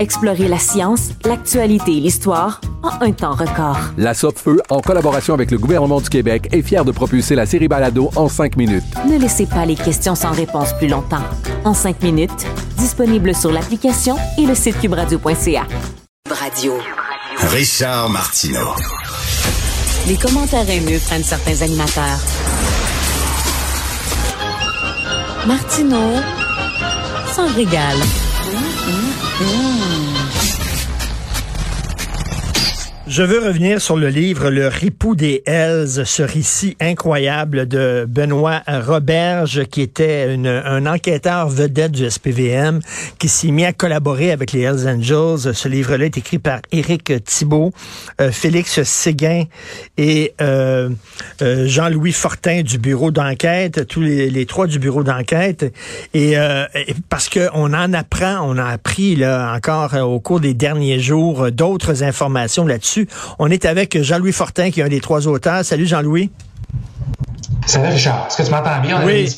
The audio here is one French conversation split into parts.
Explorez la science, l'actualité et l'histoire en un temps record. La Feu, en collaboration avec le gouvernement du Québec, est fière de propulser la série Balado en cinq minutes. Ne laissez pas les questions sans réponse plus longtemps. En cinq minutes, disponible sur l'application et le site cubradio.ca. Radio. Richard Martineau. Les commentaires haineux prennent certains animateurs. Martineau s'en régale. Mm, mm, mm. Je veux revenir sur le livre Le ripou des Hells, ce récit incroyable de Benoît Roberge, qui était un enquêteur vedette du SPVM, qui s'est mis à collaborer avec les Hells Angels. Ce livre-là est écrit par Éric Thibault, euh, Félix Séguin et euh, euh, Jean-Louis Fortin du bureau d'enquête, tous les, trois du bureau d'enquête. Et, parce qu'on en apprend, on a appris là encore au cours des derniers jours d'autres informations là-dessus on est avec Jean-Louis Fortin, qui est un des trois auteurs. Salut Jean-Louis. Salut Richard, est-ce que tu m'entends bien? oui,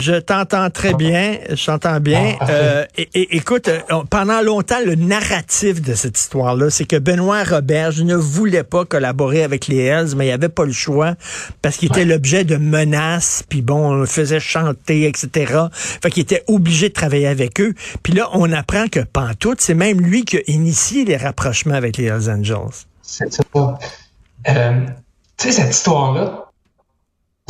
je t'entends très bien, je t'entends bien. Ah, euh, et, écoute, euh, pendant longtemps, le narratif de cette histoire-là, c'est que Benoît Roberge ne voulait pas collaborer avec les Hells, mais il avait pas le choix parce qu'il était l'objet de menaces, puis bon, on le faisait chanter, etc. Fait qu'il était obligé de travailler avec eux. Puis là, on apprend que Pantoute, c'est même lui qui a initié les rapprochements avec les Hells Angels. C'est ça. Euh, tu sais, cette histoire-là,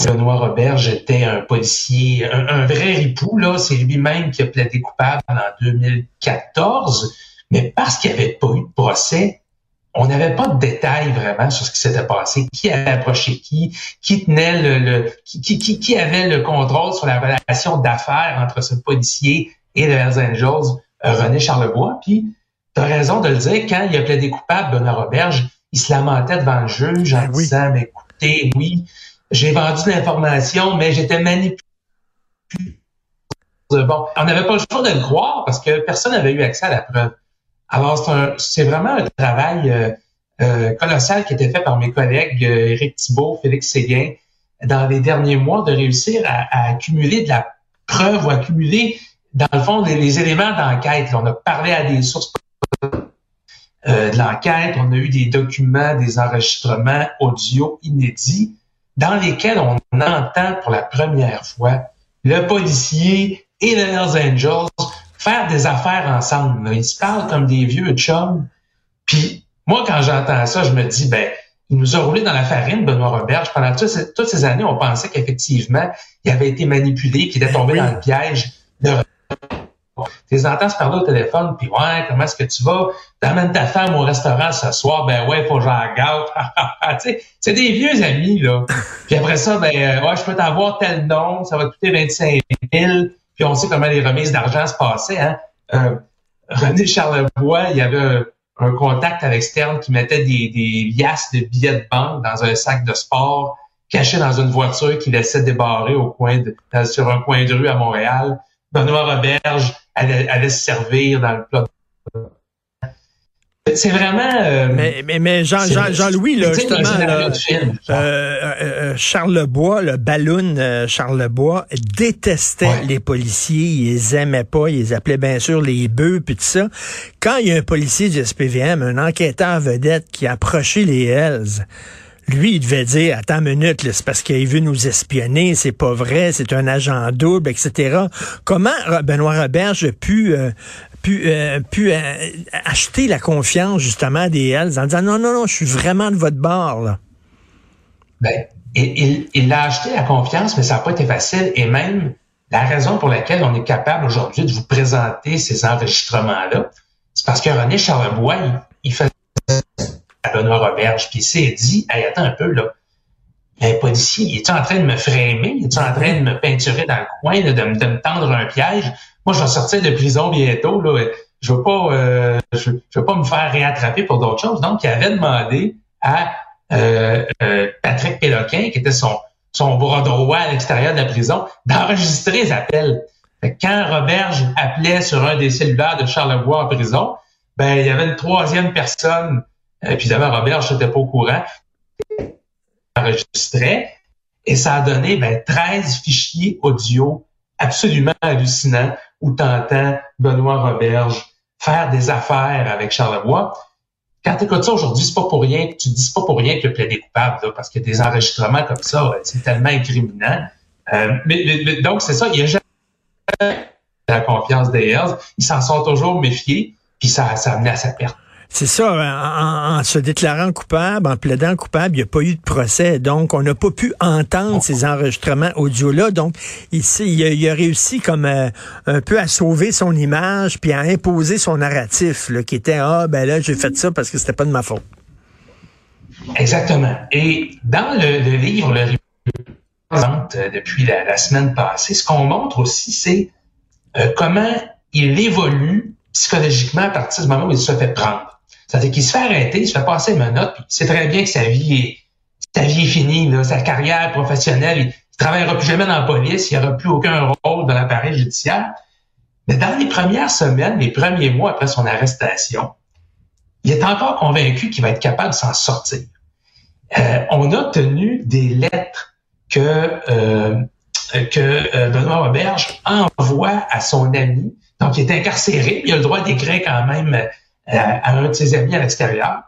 Benoît Roberge était un policier, un, vrai ripou, là. C'est lui-même qui a plaidé coupable en 2014. Mais parce qu'il n'y avait pas eu de procès, on n'avait pas de détails vraiment sur ce qui s'était passé, qui avait approché qui, qui tenait le, qui, qui, qui, avait le contrôle sur la relation d'affaires entre ce policier et le Hells Angels, euh, René Charlebois? Puis tu as raison de le dire, quand il a plaidé coupable, Benoît Roberge, il se lamentait devant le juge en ben disant, mais écoutez, oui, j'ai vendu de l'information, mais j'étais manipulé. Bon, on n'avait pas le choix de le croire parce que personne n'avait eu accès à la preuve. Alors, c'est vraiment un travail euh, euh, colossal qui a été fait par mes collègues euh, Éric Thibault, Félix Séguin, dans les derniers mois, de réussir à, accumuler de la preuve ou accumuler, dans le fond, les éléments d'enquête. On a parlé à des sources euh, de l'enquête, on a eu des documents, des enregistrements audio inédits dans lesquels on entend pour la première fois le policier et les Hells Angels faire des affaires ensemble. Ils se parlent comme des vieux chums. Puis moi, quand j'entends ça, je me dis, ben, il nous a roulé dans la farine, Benoît Roberge. Pendant toutes ces, toutes ces années, on pensait qu'effectivement, il avait été manipulé, qu'il était tombé dans le piège tu entends se parler au téléphone, puis ouais, comment est-ce que tu vas? T'amènes ta femme au restaurant ce soir, ben ouais, faut que j'en gâte. c'est des vieux amis, là. Puis après ça, ben euh, ouais, je peux t'avoir tel nom, ça va coûter 25 000. Puis on sait comment les remises d'argent se passaient, hein. Euh, René Charlebois, il y avait un, contact avec Stern qui mettait des, des liasses de billets de banque dans un sac de sport caché dans une voiture qu'il laissait débarrer au coin de, sur un coin de rue à Montréal. Benoît Roberge allait, se servir dans le plat. C'est vraiment. Euh, mais, mais, mais Jean, Jean, Jean-Louis, là, justement, là, euh, euh, Charles Lebois, le ballon Charles Lebois, détestait les policiers. Il les aimait pas. Il les appelait bien sûr les bœufs, puis tout ça. Quand il y a un policier du SPVM, un enquêteur vedette qui a approché les Hells, lui, il devait dire, attends une minute, c'est parce qu'il veut nous espionner, c'est pas vrai, c'est un agent double, etc. Comment Benoît Roberge a pu, euh, euh, euh, acheter la confiance, justement, des Hells en disant, non, non, non, je suis vraiment de votre bord, là? Ben, il, l'a acheté à confiance, mais ça n'a pas été facile. Et même la raison pour laquelle on est capable aujourd'hui de vous présenter ces enregistrements-là, c'est parce que René Charlebois, il, il fait Benoît Roberge, puis il s'est dit, hey, attends un peu, là, un policier, il est en train de me frémer? Il est en train de me peinturer dans le coin, de, me, tendre un piège? Moi, je vais sortir de prison bientôt, là. Je veux pas, euh, je, je, veux pas me faire réattraper pour d'autres choses. Donc, il avait demandé à euh, euh, Patrick Péloquin, qui était son, son bras droit à l'extérieur de la prison, d'enregistrer les appels. quand Roberge appelait sur un des cellulaires de Charlevoix en prison, ben il y avait une troisième personne, euh, puis évidemment Roberge n'était pas au courant, enregistrait, et ça a donné ben, 13 fichiers audio absolument hallucinants où tu entends Benoît Roberge faire des affaires avec Charlevoix quand tu écoutes ça aujourd'hui, c'est pas pour rien tu dis pas pour rien que le plaidé coupable, là, parce que des enregistrements comme ça, c'est tellement incriminant. Euh, mais, mais, donc, c'est ça, il y a jamais la confiance des Hells. Ils s'en sont toujours méfiés, puis ça, ça a amené à sa perte. C'est ça, en, en, se déclarant coupable, en plaidant coupable, il n'y a pas eu de procès. Donc, on n'a pas pu entendre ces enregistrements audio-là. Donc, ici, il a, il a réussi comme euh, un peu à sauver son image, puis à imposer son narratif, là, qui était, ah, ben là, j'ai fait ça parce que c'était pas de ma faute. Exactement. Et dans le, le livre, le présente euh, depuis la, la, semaine passée, ce qu'on montre aussi, c'est euh, comment il évolue psychologiquement à partir du moment où il se fait prendre. C'est-à-dire qu'il se fait arrêter, il se fait passer menottes, puis c'est très bien que sa vie est, sa vie est finie, sa carrière professionnelle, il ne travaillera plus jamais dans la police, il n'aura plus aucun rôle dans l'appareil judiciaire. Mais dans les premières semaines, les premiers mois après son arrestation, il est encore convaincu qu'il va être capable de s'en sortir. Euh, on a tenu des lettres que, euh, euh, Benoît Auberge envoie à son ami. Donc, il est incarcéré, il a le droit d'écrire quand même à, un de ses amis à l'extérieur.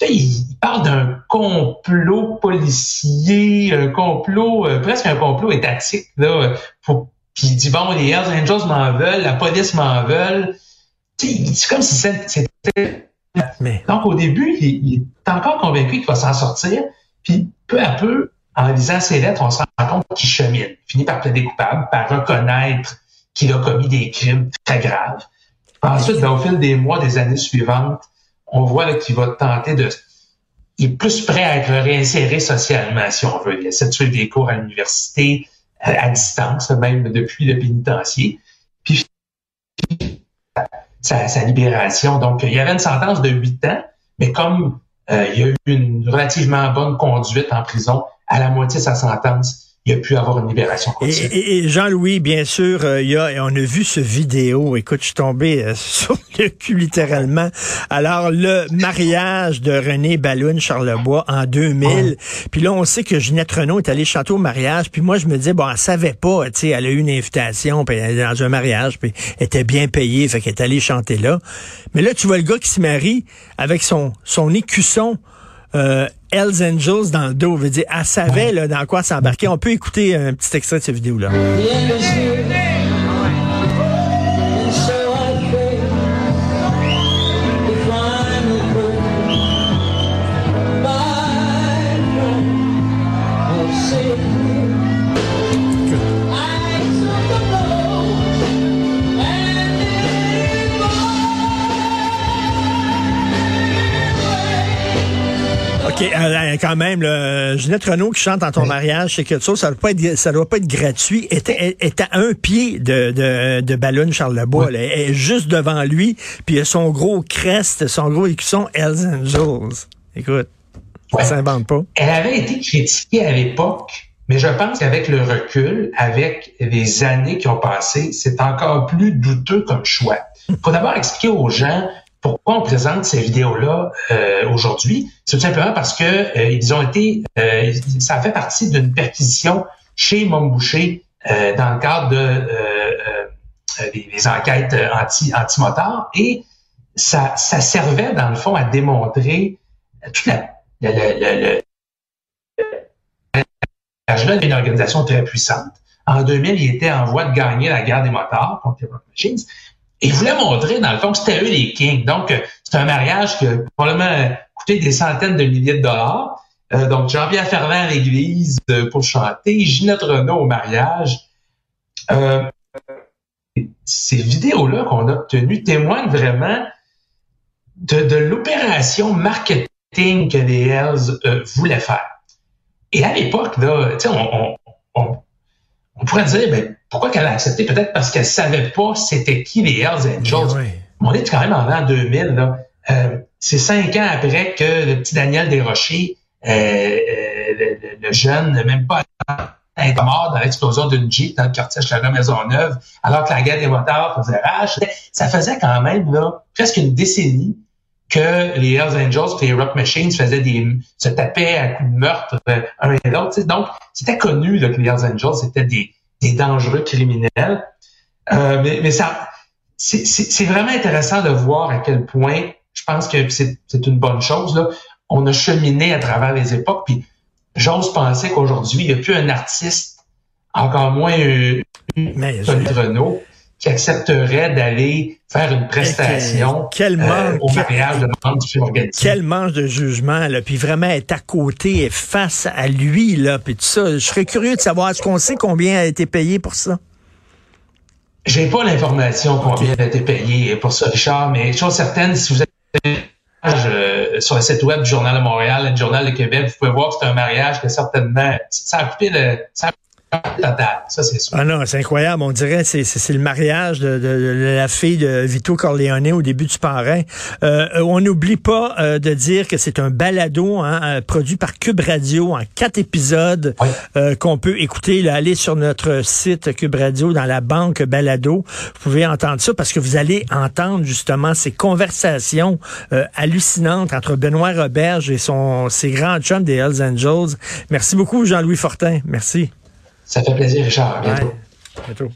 Il parle d'un complot policier, un complot, euh, presque un complot étatique. Là, pour, puis il dit, bon, les Hells Angels m'en veulent, la police m'en veut. C'est comme si c'était... Mais... Donc, au début, il, il, est encore convaincu qu'il va s'en sortir. Puis, peu à peu, en lisant ses lettres, on se rend compte qu'il chemine. Il finit par plaider coupable, par reconnaître qu'il a commis des crimes très graves. Ensuite, ben, au fil des mois, des années suivantes, on voit qu'il va tenter de... Il est plus prêt à être réinséré socialement, si on veut. Il essaie de suivre des cours à l'université, à, à, distance, même depuis le pénitencier. Puis, sa, sa, libération. Donc, il y avait une sentence de huit ans, mais comme euh, il y a eu une relativement bonne conduite en prison, à la moitié de sa sentence, il a pu avoir une libération continue. Et, et Jean-Louis, bien sûr, euh, il y a, on a vu ce vidéo. Écoute, je suis tombé euh, sur le cul littéralement. Alors, le mariage de René Balloune Charlebois en 2000. Ouais. Puis là, on sait que Ginette Renault est allée chanter au mariage. Puis moi, je me disais, bon, elle savait pas, tu sais, elle a eu une invitation, puis elle est dans un mariage, puis elle était bien payée, fait qu'elle est allée chanter là. Mais là, tu vois le gars qui se marie avec son, son écusson euh, Hells Angels dans le dos. Veut dire, elle savait là, dans quoi s'embarquer. On peut écouter un petit extrait de cette vidéo-là. Quand même, là, Ginette Renault qui chante dans ton oui. mariage, c'est quelque chose, ça doit pas être, ça doit pas être gratuit. Elle était à un pied de, de, de Ballon Charlebois. Oui. Elle est juste devant lui, puis son gros crest, son gros écusson Hells Angels. Écoute, ouais. ça s'invente pas. Elle avait été critiquée à l'époque, mais je pense qu'avec le recul, avec les années qui ont passé, c'est encore plus douteux comme choix. Il faut d'abord expliquer aux gens pourquoi on présente ces vidéos-là euh, aujourd'hui? C'est tout simplement parce que euh, ont été, euh, ça fait partie d'une perquisition chez Momboucher euh, dans le cadre de des, enquêtes anti anti et ça, servait dans le fond à démontrer toute la, la, la, la, une organisation très puissante. En 2000, il était en voie de gagner la guerre des motards contre les Machines. Et voulait montrer, dans le fond, que c'était eux les kings. Donc, c'est un mariage qui a probablement coûté des centaines de milliers de dollars. Euh, donc, Jean-Pierre Ferland à l'église euh, pour chanter, Ginette Renault au mariage. Euh, ces vidéos-là qu'on a obtenues témoignent vraiment de, l'opération marketing que les Hells euh, voulaient faire. Et à l'époque, là, on, on, on, on, pourrait dire, ben, pourquoi qu'elle a accepté? Peut-être parce qu'elle savait pas c'était qui les Hells Angels. Oui. On est quand même en l'an 2000. Là. Euh, c'est cinq ans après que le petit Daniel Desrochers, euh, euh, le, le, jeune, même pas est mort dans l'explosion d'une Jeep dans le quartier de Maisonneuve, alors que la guerre des motards faisait rage. Ça faisait quand même là, presque une décennie que les Hells Angels et les Rock Machines faisaient des, se tapaient à coups de meurtre euh, un et l'autre. Donc, c'était connu là, que les Hells Angels étaient des, des dangereux criminels. Euh, mais, mais ça, c'est vraiment intéressant de voir à quel point, je pense que c'est une bonne chose, là, on a cheminé à travers les époques, puis j'ose penser qu'aujourd'hui, il n'y a plus un artiste, encore moins une, une Renault, qui accepterait d'aller faire une prestation quel euh, manque, au mariage de membres du film organisé. Quel manque de jugement, là, puis vraiment être à côté et face à lui, là, puis tout ça. Je serais curieux de savoir, est-ce qu'on sait combien a été payé pour ça? J'ai pas l'information combien a été payé pour ça, Richard, mais chose certaine, si vous êtes euh, sur le site web du Journal de Montréal, du Journal de Québec, vous pouvez voir que c'est un mariage que certainement, ça a coupé le, ça a Total, ça c'est sûr. Ah non, c'est incroyable. On dirait c'est c'est le mariage de, de, de, la fille de Vito Corleone au début du parrain. Euh, on n'oublie pas euh, de dire que c'est un balado hein, produit par Cube Radio en quatre épisodes oui. euh, qu'on peut écouter. Là, allez sur notre site Cube Radio dans la banque balado. Vous pouvez entendre ça parce que vous allez entendre justement ces conversations euh, hallucinantes entre Benoît Roberge et son ses grands chums des Hells Angels. Merci beaucoup Jean-Louis Fortin. Merci. Ça fait plaisir, Richard. À bientôt. Ouais. bientôt.